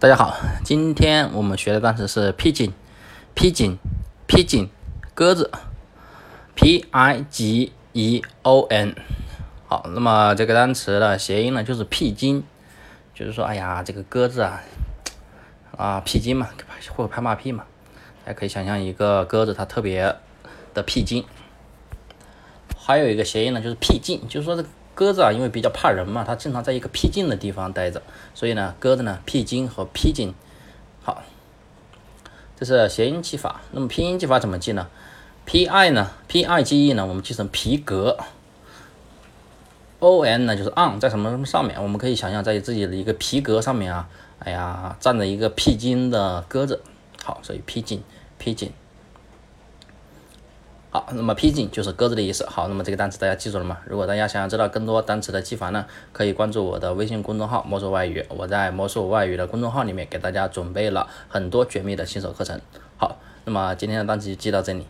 大家好，今天我们学的单词是 pigeon，pigeon，pigeon，鸽子，p i g e o n。好，那么这个单词的谐音呢就是屁精，就是说，哎呀，这个鸽子啊，啊，屁精嘛，或者拍马屁嘛，大家可以想象一个鸽子它特别的屁精。还有一个谐音呢就是僻静，就是说这。鸽子啊，因为比较怕人嘛，它经常在一个僻静的地方待着，所以呢，鸽子呢，僻静和僻静。好，这是谐音记法。那么拼音记法怎么记呢？P I 呢，P I G E 呢，我们记成皮革。O N 呢，就是 on 在什么什么上面，我们可以想象在自己的一个皮革上面啊，哎呀，站着一个僻静的鸽子。好，所以僻静，僻静。好，那么 p 键就是鸽子的意思。好，那么这个单词大家记住了吗？如果大家想要知道更多单词的记法呢，可以关注我的微信公众号“魔术外语”。我在魔术外语的公众号里面给大家准备了很多绝密的新手课程。好，那么今天的单词就记到这里。